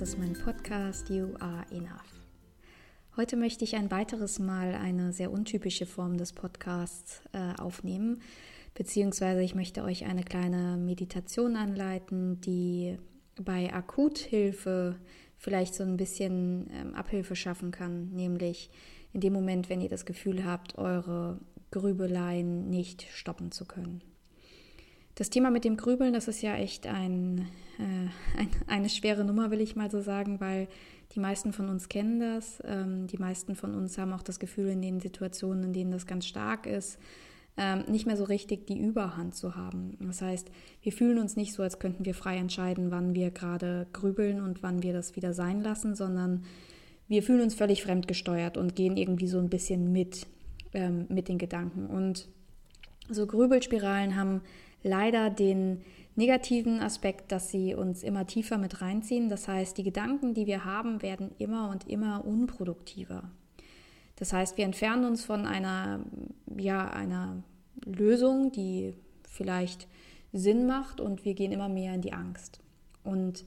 Das ist mein Podcast You Are Enough. Heute möchte ich ein weiteres Mal eine sehr untypische Form des Podcasts äh, aufnehmen, beziehungsweise ich möchte euch eine kleine Meditation anleiten, die bei Akuthilfe vielleicht so ein bisschen ähm, Abhilfe schaffen kann, nämlich in dem Moment, wenn ihr das Gefühl habt, eure Grübeleien nicht stoppen zu können. Das Thema mit dem Grübeln, das ist ja echt ein, äh, ein, eine schwere Nummer, will ich mal so sagen, weil die meisten von uns kennen das. Ähm, die meisten von uns haben auch das Gefühl, in den Situationen, in denen das ganz stark ist, ähm, nicht mehr so richtig die Überhand zu haben. Das heißt, wir fühlen uns nicht so, als könnten wir frei entscheiden, wann wir gerade grübeln und wann wir das wieder sein lassen, sondern wir fühlen uns völlig fremdgesteuert und gehen irgendwie so ein bisschen mit, ähm, mit den Gedanken. Und so Grübelspiralen haben leider den negativen Aspekt, dass sie uns immer tiefer mit reinziehen. Das heißt, die Gedanken, die wir haben, werden immer und immer unproduktiver. Das heißt, wir entfernen uns von einer, ja, einer Lösung, die vielleicht Sinn macht und wir gehen immer mehr in die Angst. Und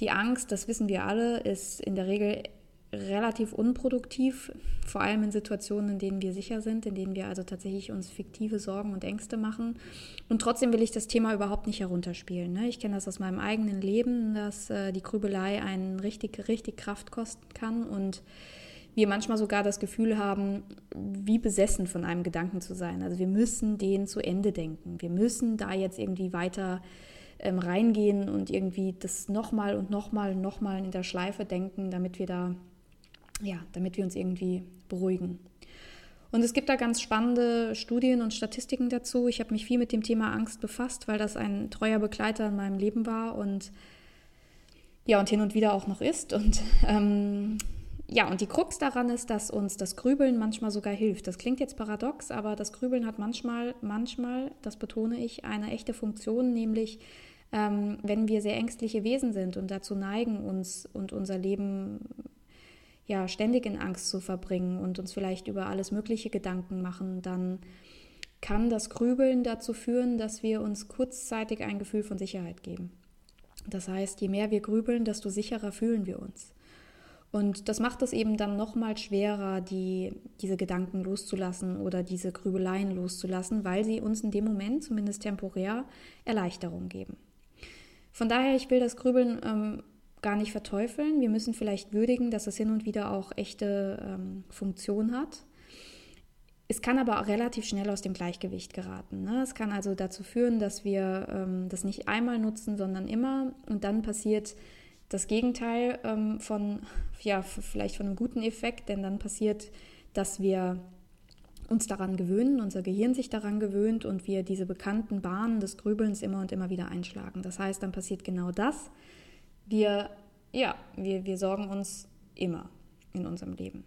die Angst, das wissen wir alle, ist in der Regel relativ unproduktiv, vor allem in Situationen, in denen wir sicher sind, in denen wir also tatsächlich uns fiktive Sorgen und Ängste machen. Und trotzdem will ich das Thema überhaupt nicht herunterspielen. Ne? Ich kenne das aus meinem eigenen Leben, dass äh, die Grübelei einen richtig, richtig Kraft kosten kann und wir manchmal sogar das Gefühl haben, wie besessen von einem Gedanken zu sein. Also wir müssen den zu Ende denken. Wir müssen da jetzt irgendwie weiter ähm, reingehen und irgendwie das nochmal und nochmal und nochmal in der Schleife denken, damit wir da ja, damit wir uns irgendwie beruhigen. Und es gibt da ganz spannende Studien und Statistiken dazu. Ich habe mich viel mit dem Thema Angst befasst, weil das ein treuer Begleiter in meinem Leben war und ja, und hin und wieder auch noch ist. Und ähm, ja, und die Krux daran ist, dass uns das Grübeln manchmal sogar hilft. Das klingt jetzt paradox, aber das Grübeln hat manchmal, manchmal, das betone ich, eine echte Funktion, nämlich ähm, wenn wir sehr ängstliche Wesen sind und dazu neigen, uns und unser Leben ja, ständig in Angst zu verbringen und uns vielleicht über alles Mögliche Gedanken machen, dann kann das Grübeln dazu führen, dass wir uns kurzzeitig ein Gefühl von Sicherheit geben. Das heißt, je mehr wir grübeln, desto sicherer fühlen wir uns. Und das macht es eben dann nochmal schwerer, die, diese Gedanken loszulassen oder diese Grübeleien loszulassen, weil sie uns in dem Moment, zumindest temporär, Erleichterung geben. Von daher, ich will das Grübeln ähm, gar nicht verteufeln. Wir müssen vielleicht würdigen, dass es hin und wieder auch echte ähm, Funktion hat. Es kann aber auch relativ schnell aus dem Gleichgewicht geraten. Ne? Es kann also dazu führen, dass wir ähm, das nicht einmal nutzen, sondern immer. Und dann passiert das Gegenteil ähm, von, ja, vielleicht von einem guten Effekt, denn dann passiert, dass wir uns daran gewöhnen, unser Gehirn sich daran gewöhnt und wir diese bekannten Bahnen des Grübelns immer und immer wieder einschlagen. Das heißt, dann passiert genau das, wir, ja, wir, wir sorgen uns immer in unserem Leben.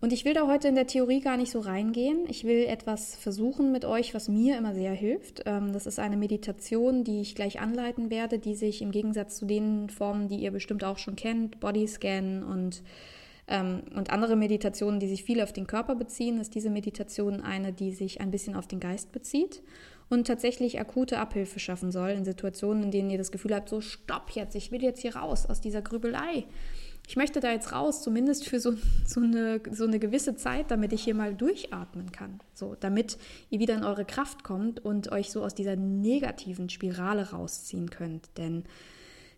Und ich will da heute in der Theorie gar nicht so reingehen. Ich will etwas versuchen mit euch, was mir immer sehr hilft. Ähm, das ist eine Meditation, die ich gleich anleiten werde, die sich im Gegensatz zu den Formen, die ihr bestimmt auch schon kennt, Bodyscan und, ähm, und andere Meditationen, die sich viel auf den Körper beziehen, ist diese Meditation eine, die sich ein bisschen auf den Geist bezieht und tatsächlich akute Abhilfe schaffen soll in Situationen, in denen ihr das Gefühl habt, so stopp jetzt, ich will jetzt hier raus aus dieser Grübelei. Ich möchte da jetzt raus, zumindest für so, so, eine, so eine gewisse Zeit, damit ich hier mal durchatmen kann. So, damit ihr wieder in eure Kraft kommt und euch so aus dieser negativen Spirale rausziehen könnt. Denn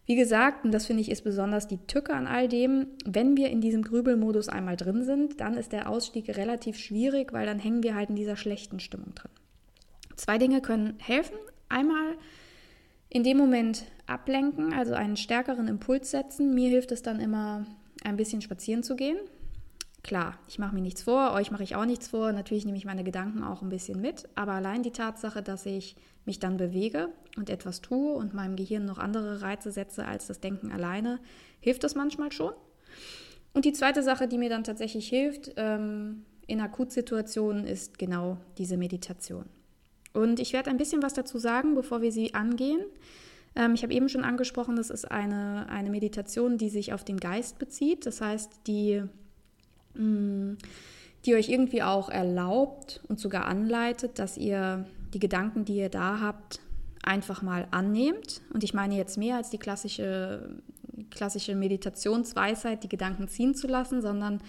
wie gesagt, und das finde ich ist besonders die Tücke an all dem, wenn wir in diesem Grübelmodus einmal drin sind, dann ist der Ausstieg relativ schwierig, weil dann hängen wir halt in dieser schlechten Stimmung drin. Zwei Dinge können helfen. Einmal in dem Moment ablenken, also einen stärkeren Impuls setzen. Mir hilft es dann immer, ein bisschen spazieren zu gehen. Klar, ich mache mir nichts vor, euch mache ich auch nichts vor. Natürlich nehme ich meine Gedanken auch ein bisschen mit. Aber allein die Tatsache, dass ich mich dann bewege und etwas tue und meinem Gehirn noch andere Reize setze als das Denken alleine, hilft das manchmal schon. Und die zweite Sache, die mir dann tatsächlich hilft ähm, in Akutsituationen, ist genau diese Meditation. Und ich werde ein bisschen was dazu sagen, bevor wir sie angehen. Ähm, ich habe eben schon angesprochen, das ist eine, eine Meditation, die sich auf den Geist bezieht. Das heißt, die, mh, mm, die euch irgendwie auch erlaubt und sogar anleitet, dass ihr die Gedanken, die ihr da habt, einfach mal annehmt. Und ich meine jetzt mehr als die klassische, klassische Meditationsweisheit, die Gedanken ziehen zu lassen, sondern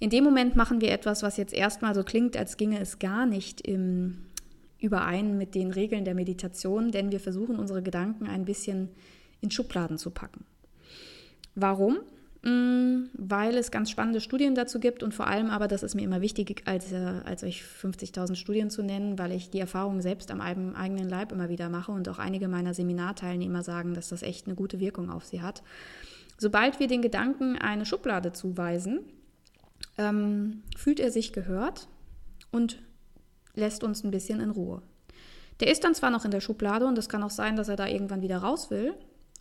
in dem Moment machen wir etwas, was jetzt erstmal so klingt, als ginge es gar nicht im, überein mit den Regeln der Meditation, denn wir versuchen unsere Gedanken ein bisschen in Schubladen zu packen. Warum? Mm, weil es ganz spannende Studien dazu gibt und vor allem aber, das ist mir immer wichtig, als, äh, als euch 50.000 Studien zu nennen, weil ich die Erfahrung selbst am eigenen Leib immer wieder mache und auch einige meiner Seminarteilnehmer sagen, dass das echt eine gute Wirkung auf sie hat. Sobald wir den Gedanken eine Schublade zuweisen, ähm, fühlt er sich gehört und lässt uns ein bisschen in Ruhe. Der ist dann zwar noch in der Schublade und es kann auch sein, dass er da irgendwann wieder raus will,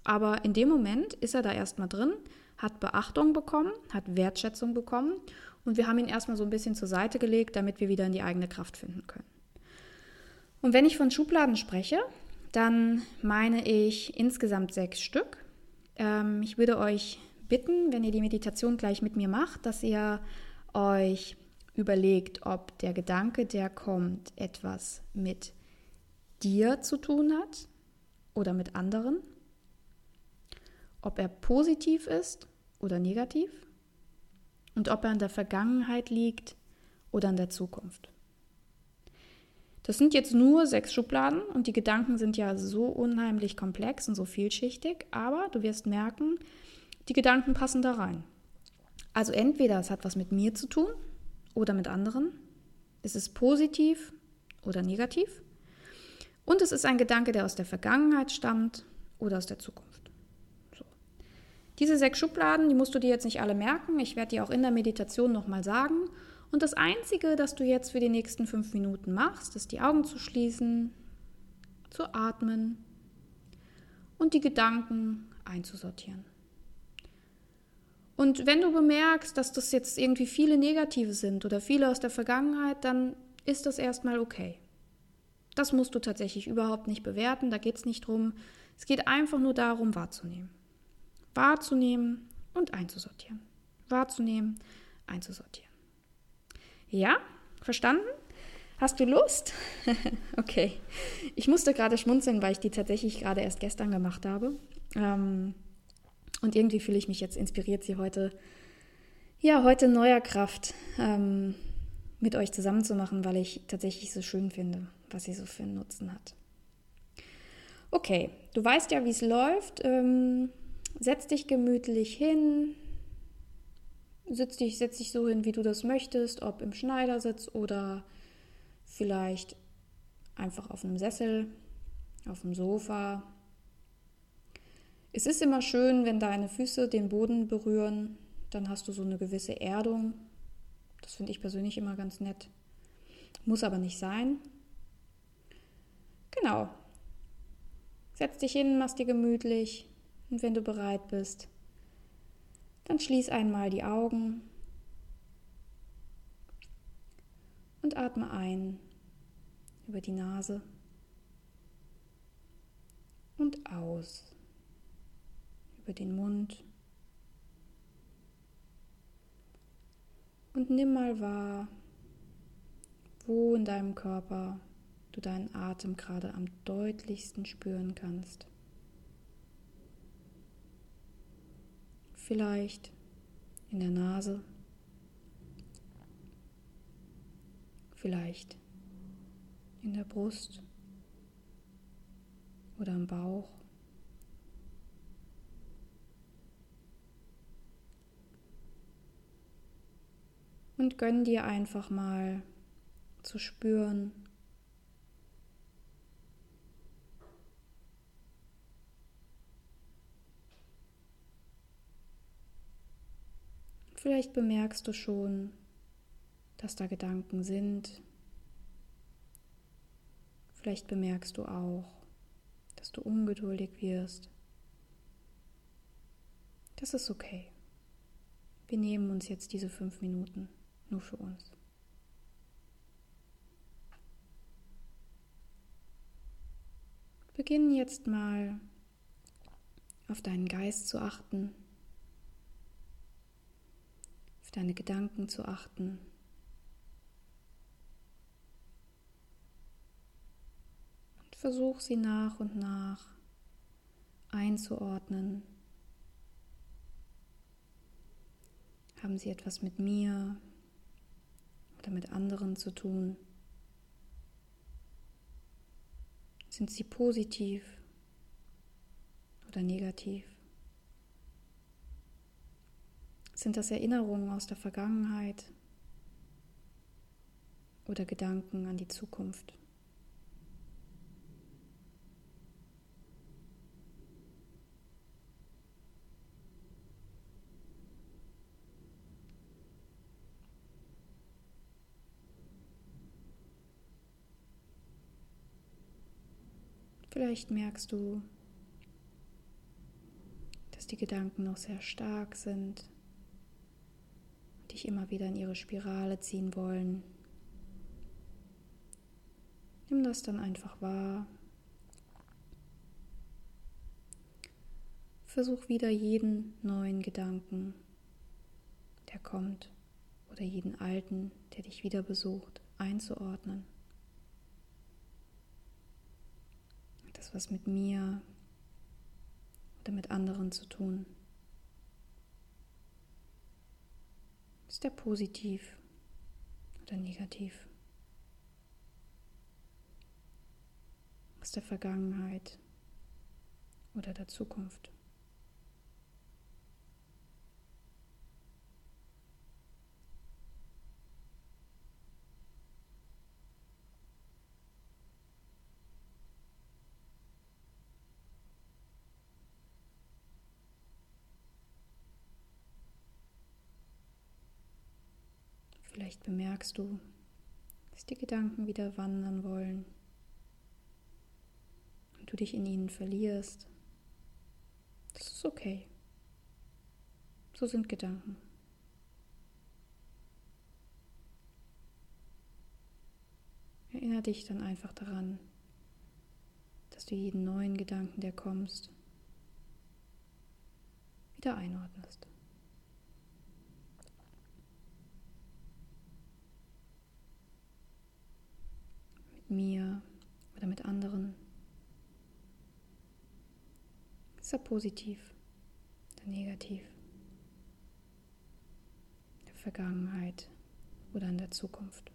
aber in dem Moment ist er da erstmal drin, hat Beachtung bekommen, hat Wertschätzung bekommen und wir haben ihn erstmal so ein bisschen zur Seite gelegt, damit wir wieder in die eigene Kraft finden können. Und wenn ich von Schubladen spreche, dann meine ich insgesamt sechs Stück. Ähm, ich würde euch bitten, wenn ihr die Meditation gleich mit mir macht, dass ihr euch überlegt, ob der Gedanke, der kommt, etwas mit dir zu tun hat oder mit anderen, ob er positiv ist oder negativ und ob er in der Vergangenheit liegt oder in der Zukunft. Das sind jetzt nur sechs Schubladen und die Gedanken sind ja so unheimlich komplex und so vielschichtig, aber du wirst merken, die Gedanken passen da rein. Also entweder es hat was mit mir zu tun oder mit anderen, es ist positiv oder negativ und es ist ein Gedanke, der aus der Vergangenheit stammt oder aus der Zukunft. So. Diese sechs Schubladen, die musst du dir jetzt nicht alle merken. Ich werde dir auch in der Meditation nochmal sagen. Und das Einzige, das du jetzt für die nächsten fünf Minuten machst, ist die Augen zu schließen, zu atmen und die Gedanken einzusortieren. Und wenn du bemerkst, dass das jetzt irgendwie viele negative sind oder viele aus der Vergangenheit, dann ist das erstmal okay. Das musst du tatsächlich überhaupt nicht bewerten, da geht es nicht drum. Es geht einfach nur darum, wahrzunehmen. Wahrzunehmen und einzusortieren. Wahrzunehmen, einzusortieren. Ja, verstanden? Hast du Lust? okay. Ich musste gerade schmunzeln, weil ich die tatsächlich gerade erst gestern gemacht habe. Ähm, und irgendwie fühle ich mich jetzt inspiriert, sie heute, ja, heute neuer Kraft ähm, mit euch zusammenzumachen, weil ich tatsächlich so schön finde, was sie so für einen Nutzen hat. Okay, du weißt ja, wie es läuft. Ähm, setz dich gemütlich hin. Setz dich, setz dich so hin, wie du das möchtest, ob im Schneidersitz oder vielleicht einfach auf einem Sessel, auf dem Sofa, es ist immer schön, wenn deine Füße den Boden berühren, dann hast du so eine gewisse Erdung. Das finde ich persönlich immer ganz nett. Muss aber nicht sein. Genau. Setz dich hin, machst dir gemütlich und wenn du bereit bist, dann schließ einmal die Augen und atme ein über die Nase und aus über den Mund. Und nimm mal wahr, wo in deinem Körper du deinen Atem gerade am deutlichsten spüren kannst. Vielleicht in der Nase, vielleicht in der Brust oder im Bauch. Und gönn dir einfach mal zu spüren, Vielleicht bemerkst du schon, dass da Gedanken sind. Vielleicht bemerkst du auch, dass du ungeduldig wirst. Das ist okay. Wir nehmen uns jetzt diese fünf Minuten nur für uns. Beginnen jetzt mal auf deinen Geist zu achten, auf deine Gedanken zu achten. Und versuch sie nach und nach einzuordnen. Haben sie etwas mit mir oder mit anderen zu tun? Sind sie positiv oder negativ? Sind das Erinnerungen aus der Vergangenheit oder Gedanken an die Zukunft? Vielleicht merkst du, dass die Gedanken noch sehr stark sind und dich immer wieder in ihre Spirale ziehen wollen. Nimm das dann einfach wahr. Versuch wieder jeden neuen Gedanken, der kommt, oder jeden alten, der dich wieder besucht, einzuordnen. Was mit mir oder mit anderen zu tun? Ist der positiv oder negativ? Aus der Vergangenheit oder der Zukunft? Vielleicht bemerkst du, dass die Gedanken wieder wandern wollen und du dich in ihnen verlierst. Das ist okay. So sind Gedanken. Erinnere dich dann einfach daran, dass du jeden neuen Gedanken, der kommst, wieder einordnest. Mir oder mit anderen. Ist er positiv oder negativ? In der Vergangenheit oder in der Zukunft?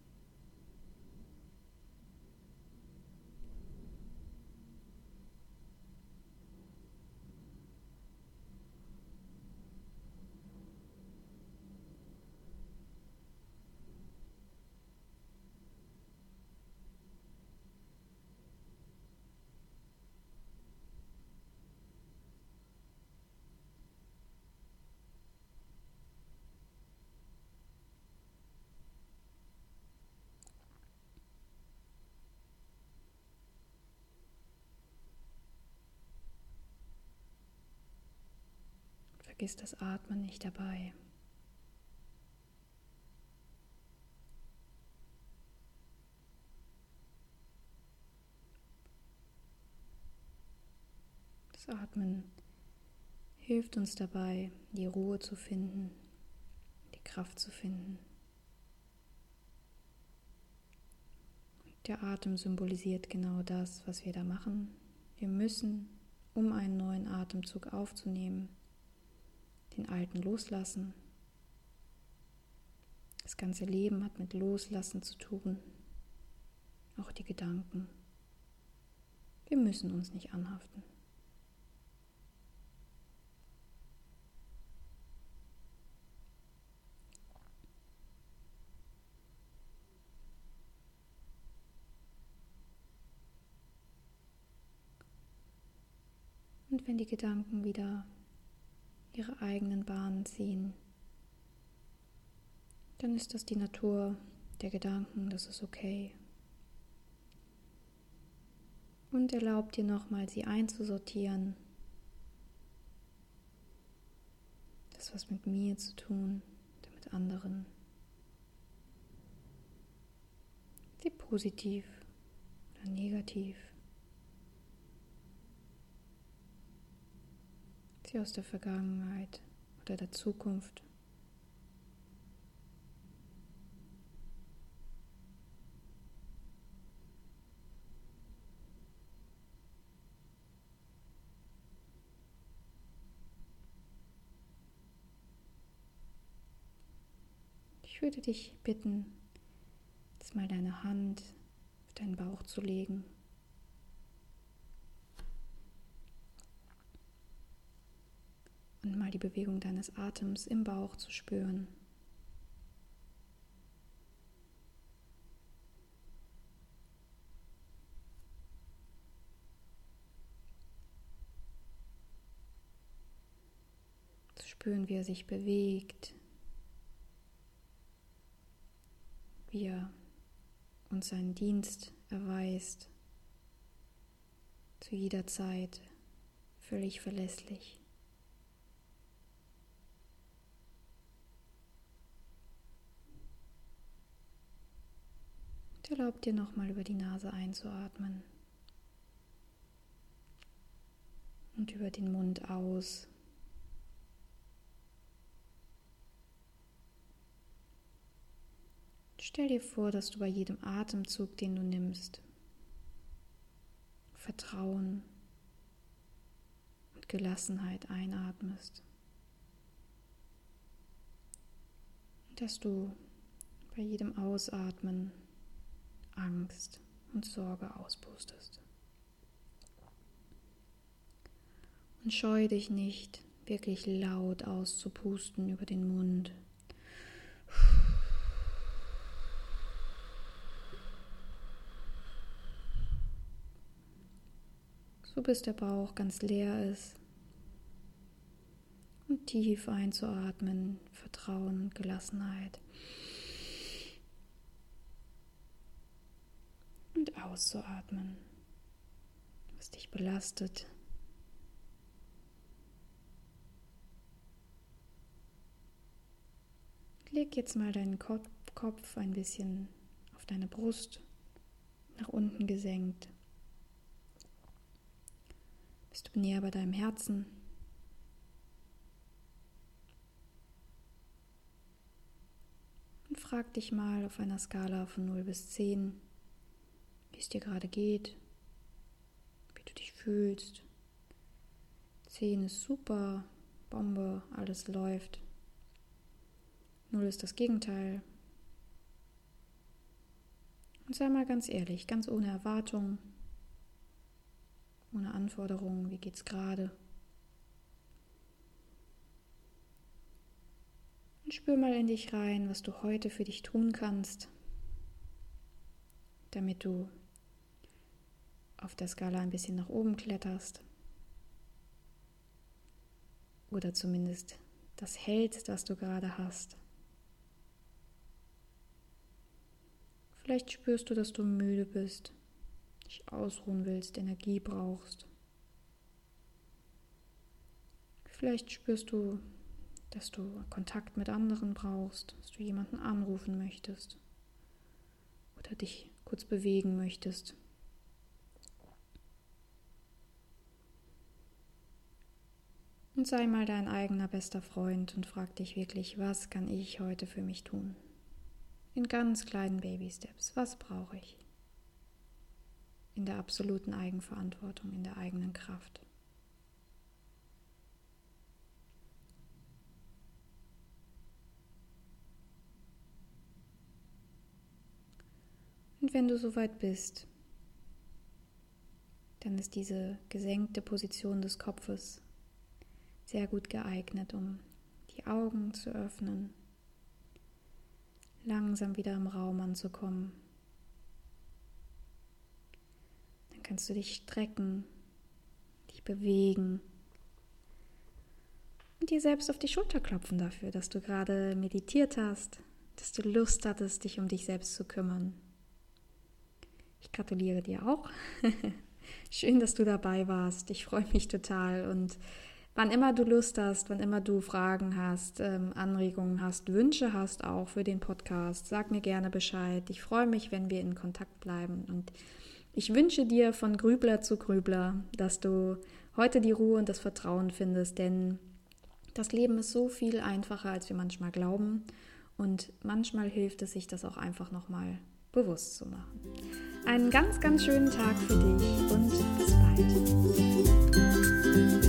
Vergiss das Atmen nicht dabei. Das Atmen hilft uns dabei, die Ruhe zu finden, die Kraft zu finden. Der Atem symbolisiert genau das, was wir da machen. Wir müssen, um einen neuen Atemzug aufzunehmen, den alten loslassen. Das ganze Leben hat mit Loslassen zu tun, auch die Gedanken. Wir müssen uns nicht anhaften. Und wenn die Gedanken wieder ihre eigenen Bahnen ziehen, dann ist das die Natur der Gedanken, das ist okay. Und erlaubt dir nochmal, sie einzusortieren. Das was mit mir zu tun, oder mit anderen. Sie positiv oder negativ. Sie aus der Vergangenheit oder der Zukunft. Ich würde dich bitten, jetzt mal deine Hand auf deinen Bauch zu legen. Und mal die Bewegung deines Atems im Bauch zu spüren. Zu spüren, wie er sich bewegt. wie er uns seinen Dienst erweist, zu jeder Zeit völlig verlässlich. Und erlaubt dir nochmal über die Nase einzuatmen und über den Mund aus. Stell dir vor, dass du bei jedem Atemzug, den du nimmst, Vertrauen und Gelassenheit einatmest. Dass du bei jedem Ausatmen Angst und Sorge auspustest. Und scheue dich nicht, wirklich laut auszupusten über den Mund. so bis der Bauch ganz leer ist. Und tief einzuatmen, Vertrauen, Gelassenheit. Und auszuatmen, was dich belastet. Leg jetzt mal deinen Kopf ein bisschen auf deine Brust, nach unten gesenkt. Bist du näher bei deinem Herzen? Und frag dich mal auf einer Skala von 0 bis 10, wie es dir gerade geht, wie du dich fühlst. 10 ist super, Bombe, alles läuft. 0 ist das Gegenteil. Und sei mal ganz ehrlich, ganz ohne Erwartung ohne Anforderungen, wie geht's gerade. Und spür mal in dich rein, was du heute für dich tun kannst, damit du auf der Skala ein bisschen nach oben kletterst. Oder zumindest das hältst, was du gerade hast. Vielleicht spürst du, dass du müde bist dich ausruhen willst, Energie brauchst. Vielleicht spürst du, dass du Kontakt mit anderen brauchst, dass du jemanden anrufen möchtest oder dich kurz bewegen möchtest. Und sei mal dein eigener bester Freund und frag dich wirklich, was kann ich heute für mich tun? In ganz kleinen Baby-Steps, was brauche ich? in der absoluten Eigenverantwortung, in der eigenen Kraft. Und wenn du soweit bist, dann ist diese gesenkte Position des Kopfes sehr gut geeignet, um die Augen zu öffnen, langsam wieder im Raum anzukommen kannst du dich strecken, dich bewegen und dir selbst auf die Schulter klopfen dafür, dass du gerade meditiert hast, dass du Lust hattest, dich um dich selbst zu kümmern. Ich gratuliere dir auch. Schön, dass du dabei warst. Ich freue mich total. Und wann immer du Lust hast, wann immer du Fragen hast, ähm, Anregungen hast, Wünsche hast auch für den Podcast, sag mir gerne Bescheid. Ich freue mich, wenn wir in Kontakt bleiben. Und ich wünsche dir von Grübler zu Grübler, dass du heute die Ruhe und das Vertrauen findest, denn das Leben ist so viel einfacher, als wir manchmal glauben. Und manchmal hilft es sich, das auch einfach nochmal bewusst zu machen. Einen ganz, ganz schönen Tag für dich und bis bald.